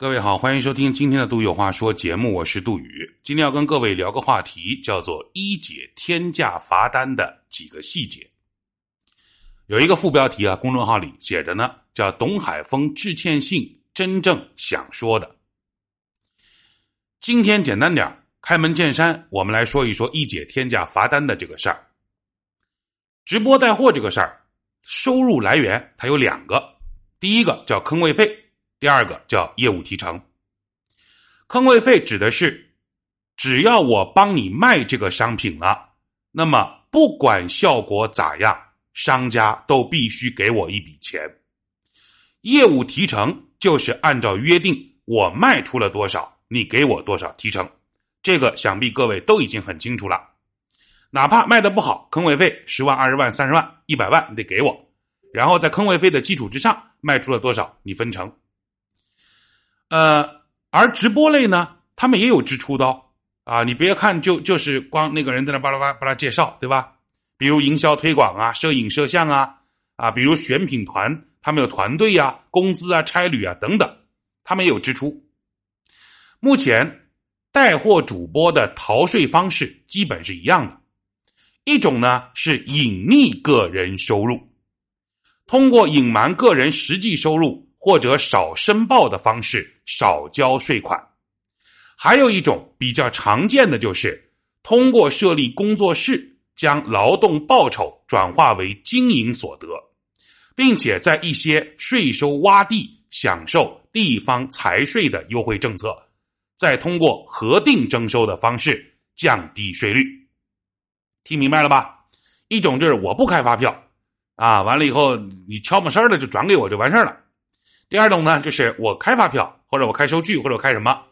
各位好，欢迎收听今天的《杜有话说》节目，我是杜宇。今天要跟各位聊个话题，叫做一解天价罚单的几个细节。有一个副标题啊，公众号里写着呢，叫“董海峰致歉信，真正想说的”。今天简单点开门见山，我们来说一说一解天价罚单的这个事儿。直播带货这个事儿，收入来源它有两个，第一个叫坑位费。第二个叫业务提成，坑位费指的是，只要我帮你卖这个商品了，那么不管效果咋样，商家都必须给我一笔钱。业务提成就是按照约定，我卖出了多少，你给我多少提成。这个想必各位都已经很清楚了。哪怕卖的不好，坑位费十万、二十万、三十万、一百万，你得给我。然后在坑位费的基础之上，卖出了多少，你分成。呃，而直播类呢，他们也有支出的啊。你别看就就是光那个人在那巴拉巴拉巴拉介绍，对吧？比如营销推广啊、摄影摄像啊啊，比如选品团，他们有团队呀、工资啊、差旅啊等等，他们也有支出。目前带货主播的逃税方式基本是一样的，一种呢是隐匿个人收入，通过隐瞒个人实际收入。或者少申报的方式少交税款，还有一种比较常见的就是通过设立工作室，将劳动报酬转化为经营所得，并且在一些税收洼地享受地方财税的优惠政策，再通过核定征收的方式降低税率。听明白了吧？一种就是我不开发票啊，完了以后你悄没声的就转给我就完事了。第二种呢，就是我开发票，或者我开收据，或者我开什么，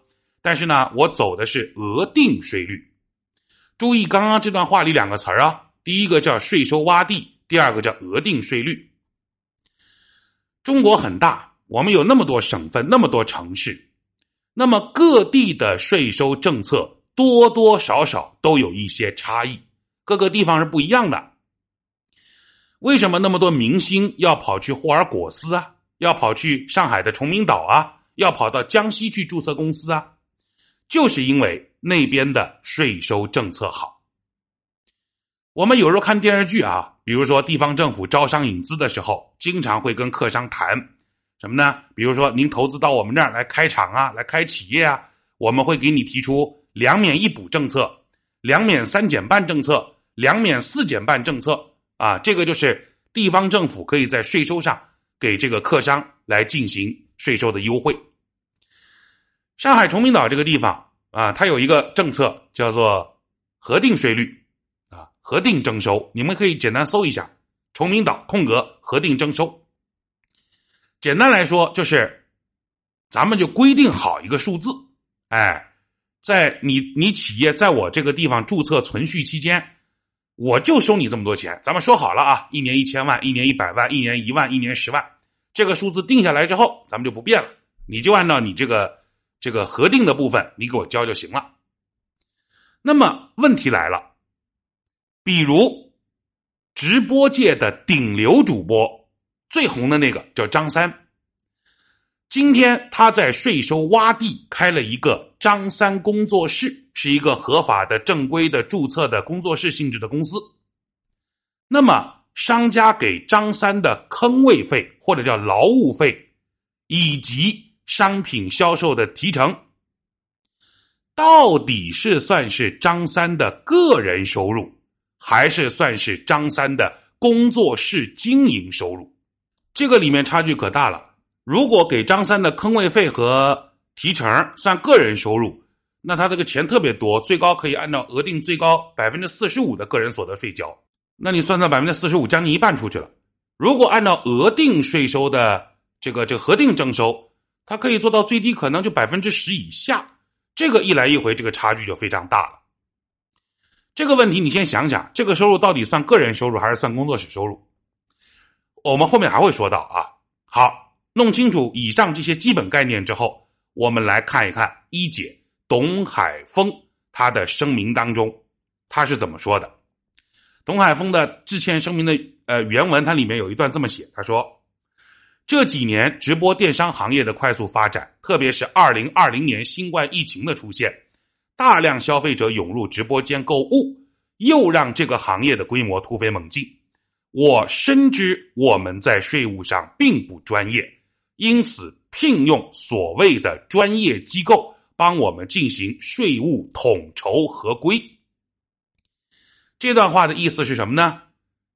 但是呢，我走的是额定税率。注意刚刚这段话里两个词儿啊，第一个叫税收洼地，第二个叫额定税率。中国很大，我们有那么多省份，那么多城市，那么各地的税收政策多多少少都有一些差异，各个地方是不一样的。为什么那么多明星要跑去霍尔果斯啊？要跑去上海的崇明岛啊，要跑到江西去注册公司啊，就是因为那边的税收政策好。我们有时候看电视剧啊，比如说地方政府招商引资的时候，经常会跟客商谈什么呢？比如说您投资到我们这儿来开厂啊，来开企业啊，我们会给你提出两免一补政策、两免三减半政策、两免四减半政策啊，这个就是地方政府可以在税收上。给这个客商来进行税收的优惠。上海崇明岛这个地方啊，它有一个政策叫做核定税率啊，核定征收。你们可以简单搜一下“崇明岛空格核定征收”。简单来说，就是咱们就规定好一个数字，哎，在你你企业在我这个地方注册存续期间。我就收你这么多钱，咱们说好了啊，一年一千万，一年一百万，一年一万，一年十万，这个数字定下来之后，咱们就不变了，你就按照你这个这个核定的部分，你给我交就行了。那么问题来了，比如直播界的顶流主播，最红的那个叫张三。今天他在税收洼地开了一个张三工作室，是一个合法的、正规的、注册的工作室性质的公司。那么，商家给张三的坑位费或者叫劳务费，以及商品销售的提成，到底是算是张三的个人收入，还是算是张三的工作室经营收入？这个里面差距可大了。如果给张三的坑位费和提成算个人收入，那他这个钱特别多，最高可以按照额定最高百分之四十五的个人所得税交。那你算算百分之四十五，将近一半出去了。如果按照额定税收的这个这个核定征收，它可以做到最低可能就百分之十以下。这个一来一回，这个差距就非常大了。这个问题你先想想，这个收入到底算个人收入还是算工作室收入？我们后面还会说到啊。好。弄清楚以上这些基本概念之后，我们来看一看一姐董海峰他的声明当中他是怎么说的。董海峰的致歉声明的呃原文，它里面有一段这么写，他说：“这几年直播电商行业的快速发展，特别是二零二零年新冠疫情的出现，大量消费者涌入直播间购物，又让这个行业的规模突飞猛进。我深知我们在税务上并不专业，因此聘用所谓的专业机构帮我们进行税务统筹合规。这段话的意思是什么呢？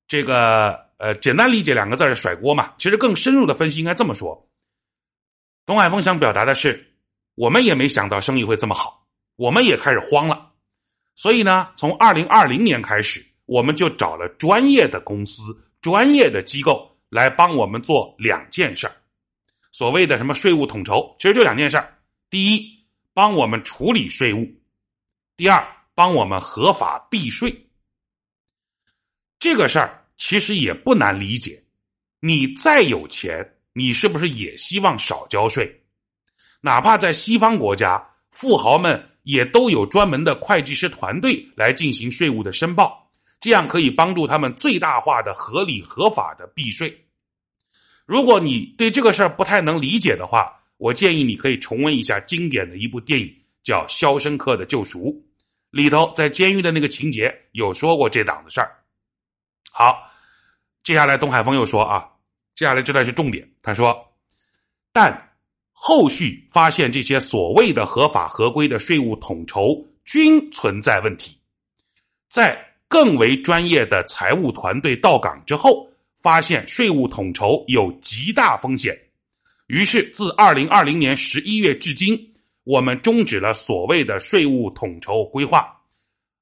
这个呃，简单理解两个字是甩锅嘛。其实更深入的分析应该这么说：董海峰想表达的是，我们也没想到生意会这么好，我们也开始慌了。所以呢，从二零二零年开始。我们就找了专业的公司、专业的机构来帮我们做两件事儿。所谓的什么税务统筹，其实就两件事儿：第一，帮我们处理税务；第二，帮我们合法避税。这个事儿其实也不难理解。你再有钱，你是不是也希望少交税？哪怕在西方国家，富豪们也都有专门的会计师团队来进行税务的申报。这样可以帮助他们最大化的合理合法的避税。如果你对这个事儿不太能理解的话，我建议你可以重温一下经典的一部电影，叫《肖申克的救赎》，里头在监狱的那个情节有说过这档子事儿。好，接下来东海峰又说啊，接下来这段是重点。他说，但后续发现这些所谓的合法合规的税务统筹均存在问题，在。更为专业的财务团队到岗之后，发现税务统筹有极大风险，于是自二零二零年十一月至今，我们终止了所谓的税务统筹规划，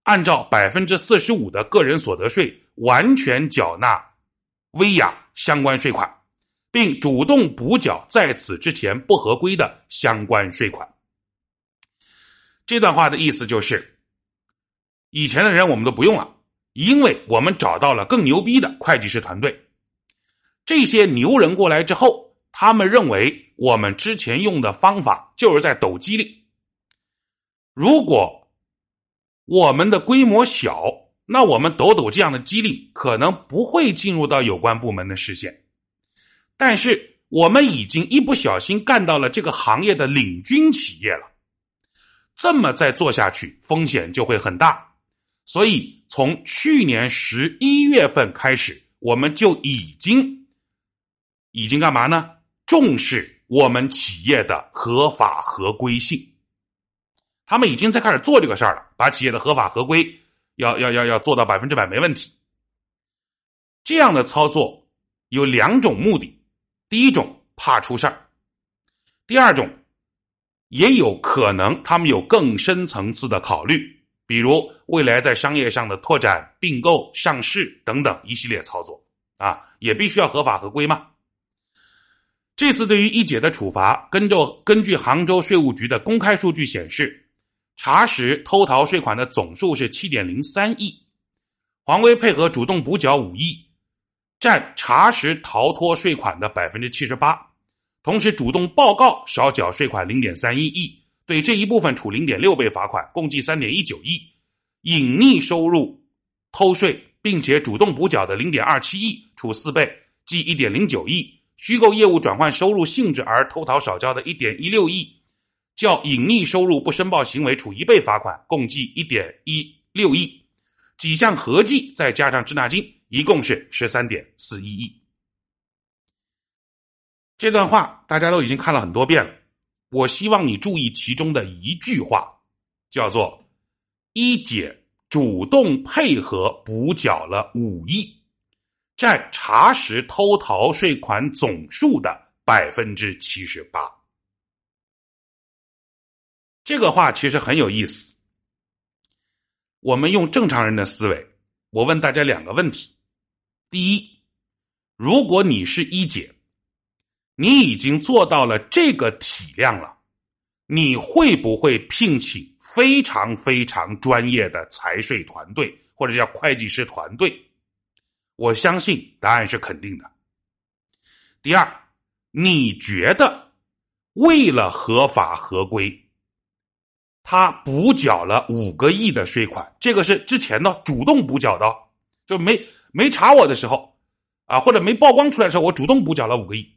按照百分之四十五的个人所得税完全缴纳威亚相关税款，并主动补缴在此之前不合规的相关税款。这段话的意思就是，以前的人我们都不用了。因为我们找到了更牛逼的会计师团队，这些牛人过来之后，他们认为我们之前用的方法就是在抖机灵。如果我们的规模小，那我们抖抖这样的机灵，可能不会进入到有关部门的视线。但是我们已经一不小心干到了这个行业的领军企业了，这么再做下去，风险就会很大。所以，从去年十一月份开始，我们就已经已经干嘛呢？重视我们企业的合法合规性。他们已经在开始做这个事儿了，把企业的合法合规要要要要做到百分之百没问题。这样的操作有两种目的：第一种怕出事儿；第二种也有可能他们有更深层次的考虑。比如未来在商业上的拓展、并购、上市等等一系列操作啊，也必须要合法合规吗？这次对于一姐的处罚，根据根据杭州税务局的公开数据显示，查实偷逃税款的总数是七点零三亿，黄威配合主动补缴五亿，占查实逃脱税款的百分之七十八，同时主动报告少缴税款零点三一亿。对这一部分处零点六倍罚款，共计三点一九亿；隐匿收入偷税并且主动补缴的零点二七亿，处四倍，计一点零九亿；虚构业务转换收入性质而偷逃少交的一点一六亿，较隐匿收入不申报行为处一倍罚款，共计一点一六亿。几项合计再加上滞纳金，一共是十三点四一亿。这段话大家都已经看了很多遍了。我希望你注意其中的一句话，叫做“一姐主动配合补缴了五亿，占查实偷逃税款总数的百分之七十八”。这个话其实很有意思。我们用正常人的思维，我问大家两个问题：第一，如果你是一姐。你已经做到了这个体量了，你会不会聘请非常非常专业的财税团队或者叫会计师团队？我相信答案是肯定的。第二，你觉得为了合法合规，他补缴了五个亿的税款，这个是之前呢主动补缴的，就没没查我的时候啊，或者没曝光出来的时候，我主动补缴了五个亿。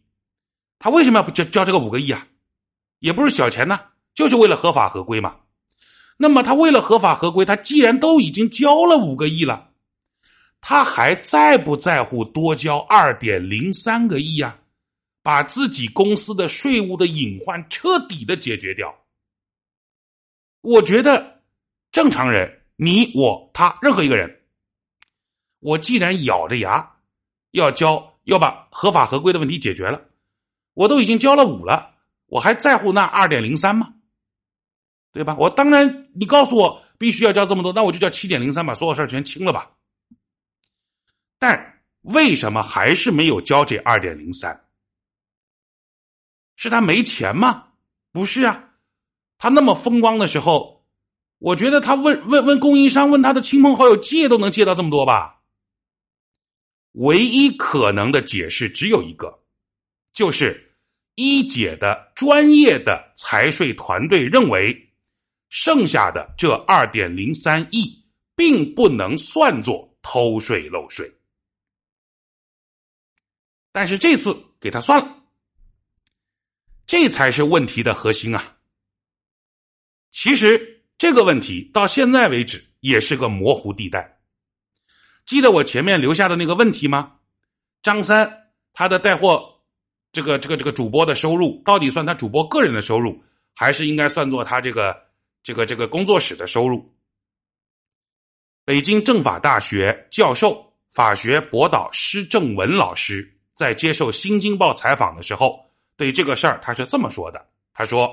他为什么要交交这个五个亿啊？也不是小钱呢，就是为了合法合规嘛。那么他为了合法合规，他既然都已经交了五个亿了，他还在不在乎多交二点零三个亿啊？把自己公司的税务的隐患彻底的解决掉。我觉得正常人，你我他任何一个人，我既然咬着牙要交，要把合法合规的问题解决了，我都已经交了五了，我还在乎那二点零三吗？对吧？我当然，你告诉我必须要交这么多，那我就交七点零三，把所有事儿全清了吧。但为什么还是没有交这二点零三？是他没钱吗？不是啊，他那么风光的时候，我觉得他问问问供应商，问他的亲朋好友借都能借到这么多吧。唯一可能的解释只有一个，就是一姐的专业的财税团队认为。剩下的这二点零三亿，并不能算作偷税漏税，但是这次给他算了，这才是问题的核心啊！其实这个问题到现在为止也是个模糊地带。记得我前面留下的那个问题吗？张三他的带货，这个这个这个主播的收入，到底算他主播个人的收入，还是应该算作他这个？这个这个工作室的收入，北京政法大学教授、法学博导施正文老师在接受《新京报》采访的时候，对这个事儿他是这么说的：“他说，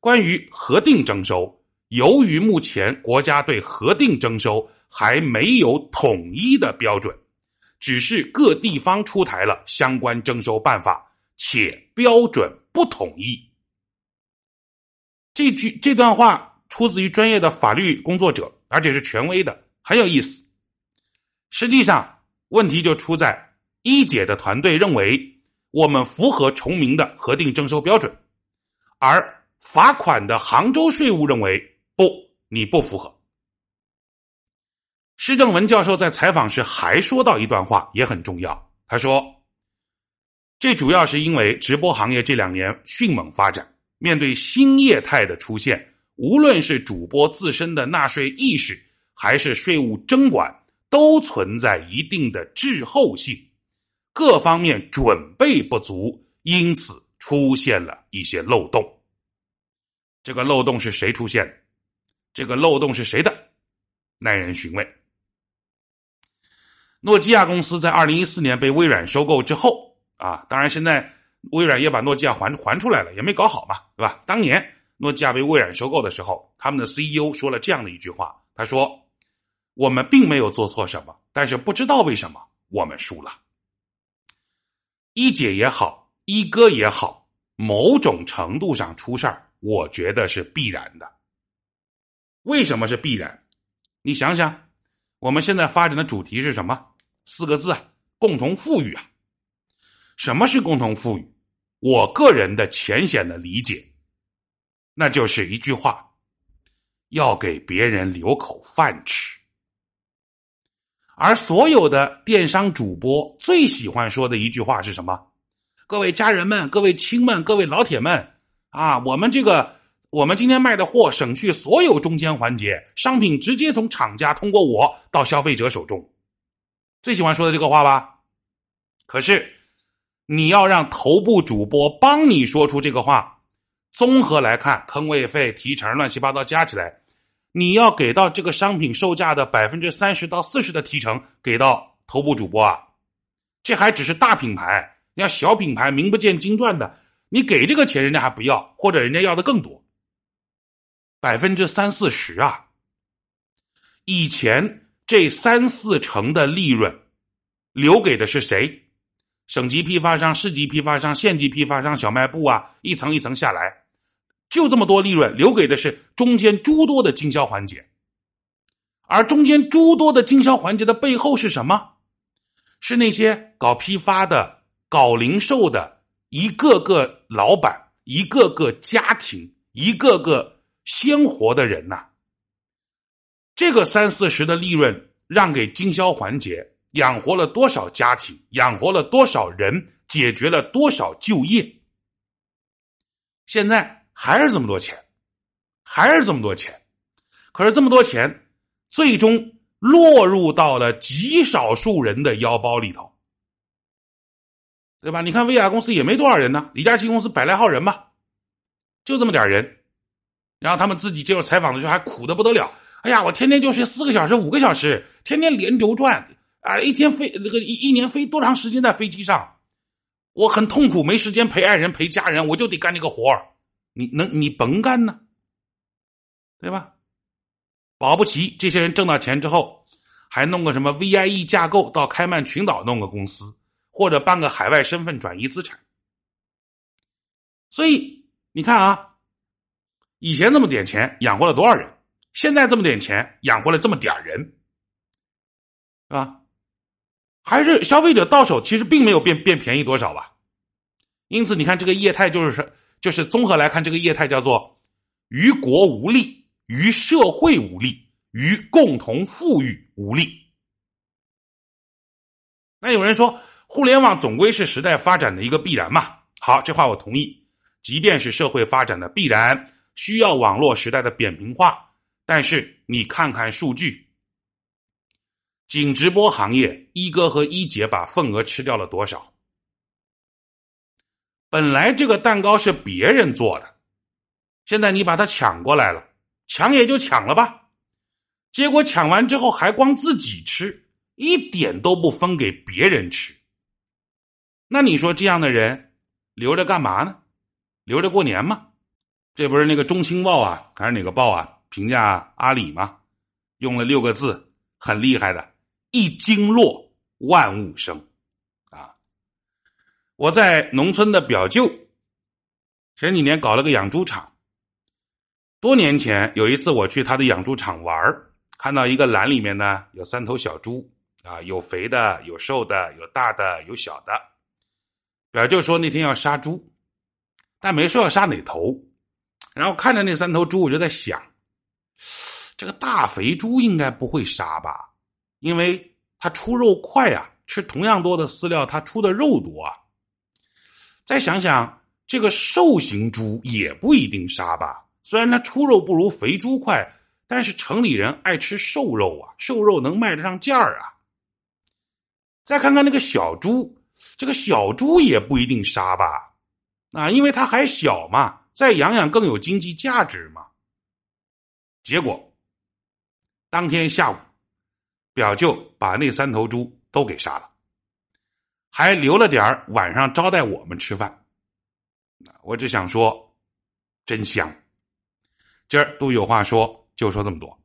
关于核定征收，由于目前国家对核定征收还没有统一的标准，只是各地方出台了相关征收办法，且标准不统一。”这句这段话出自于专业的法律工作者，而且是权威的，很有意思。实际上，问题就出在一姐的团队认为我们符合崇明的核定征收标准，而罚款的杭州税务认为不，你不符合。施正文教授在采访时还说到一段话，也很重要。他说：“这主要是因为直播行业这两年迅猛发展。”面对新业态的出现，无论是主播自身的纳税意识，还是税务征管，都存在一定的滞后性，各方面准备不足，因此出现了一些漏洞。这个漏洞是谁出现的？这个漏洞是谁的？耐人寻味。诺基亚公司在二零一四年被微软收购之后，啊，当然现在。微软也把诺基亚还还出来了，也没搞好嘛，对吧？当年诺基亚被微软收购的时候，他们的 CEO 说了这样的一句话：“他说，我们并没有做错什么，但是不知道为什么我们输了。”一姐也好，一哥也好，某种程度上出事儿，我觉得是必然的。为什么是必然？你想想，我们现在发展的主题是什么？四个字，共同富裕啊。什么是共同富裕？我个人的浅显的理解，那就是一句话：要给别人留口饭吃。而所有的电商主播最喜欢说的一句话是什么？各位家人们、各位亲们、各位老铁们啊，我们这个我们今天卖的货省去所有中间环节，商品直接从厂家通过我到消费者手中。最喜欢说的这个话吧？可是。你要让头部主播帮你说出这个话，综合来看，坑位费、提成乱七八糟加起来，你要给到这个商品售价的百分之三十到四十的提成给到头部主播啊，这还只是大品牌，你要小品牌名不见经传的，你给这个钱人家还不要，或者人家要的更多，百分之三四十啊。以前这三四成的利润留给的是谁？省级批发商、市级批发商、县级批发商、小卖部啊，一层一层下来，就这么多利润，留给的是中间诸多的经销环节。而中间诸多的经销环节的背后是什么？是那些搞批发的、搞零售的一个个老板、一个个家庭、一个个鲜活的人呐。这个三四十的利润让给经销环节。养活了多少家庭？养活了多少人？解决了多少就业？现在还是这么多钱，还是这么多钱。可是这么多钱，最终落入到了极少数人的腰包里头，对吧？你看，薇娅公司也没多少人呢，李佳琦公司百来号人吧，就这么点人。然后他们自己接受采访的时候还苦的不得了。哎呀，我天天就睡四个小时、五个小时，天天连轴转啊！一天飞那个一一年飞多长时间在飞机上？我很痛苦，没时间陪爱人、陪家人，我就得干这个活你能你甭干呢，对吧？保不齐这些人挣到钱之后，还弄个什么 VIE 架构到开曼群岛弄个公司，或者办个海外身份转移资产。所以你看啊。以前这么点钱养活了多少人？现在这么点钱养活了这么点人，是吧？还是消费者到手其实并没有变变便宜多少吧？因此，你看这个业态就是就是综合来看，这个业态叫做于国无利，于社会无利，于共同富裕无利。那有人说，互联网总归是时代发展的一个必然嘛？好，这话我同意。即便是社会发展的必然。需要网络时代的扁平化，但是你看看数据，仅直播行业，一哥和一姐把份额吃掉了多少？本来这个蛋糕是别人做的，现在你把它抢过来了，抢也就抢了吧，结果抢完之后还光自己吃，一点都不分给别人吃。那你说这样的人留着干嘛呢？留着过年吗？这不是那个中青报啊，还是哪个报啊？评价阿里吗？用了六个字，很厉害的，一经落万物生，我在农村的表舅，前几年搞了个养猪场。多年前有一次我去他的养猪场玩看到一个栏里面呢有三头小猪啊，有肥的，有瘦的，有大的，有小的。表舅说那天要杀猪，但没说要杀哪头。然后看着那三头猪，我就在想，这个大肥猪应该不会杀吧？因为它出肉快啊，吃同样多的饲料，它出的肉多啊。再想想，这个瘦型猪也不一定杀吧？虽然它出肉不如肥猪快，但是城里人爱吃瘦肉啊，瘦肉能卖得上价儿啊。再看看那个小猪，这个小猪也不一定杀吧？啊，因为它还小嘛。再养养更有经济价值嘛？结果当天下午，表舅把那三头猪都给杀了，还留了点晚上招待我们吃饭。我只想说，真香。今儿都有话说，就说这么多。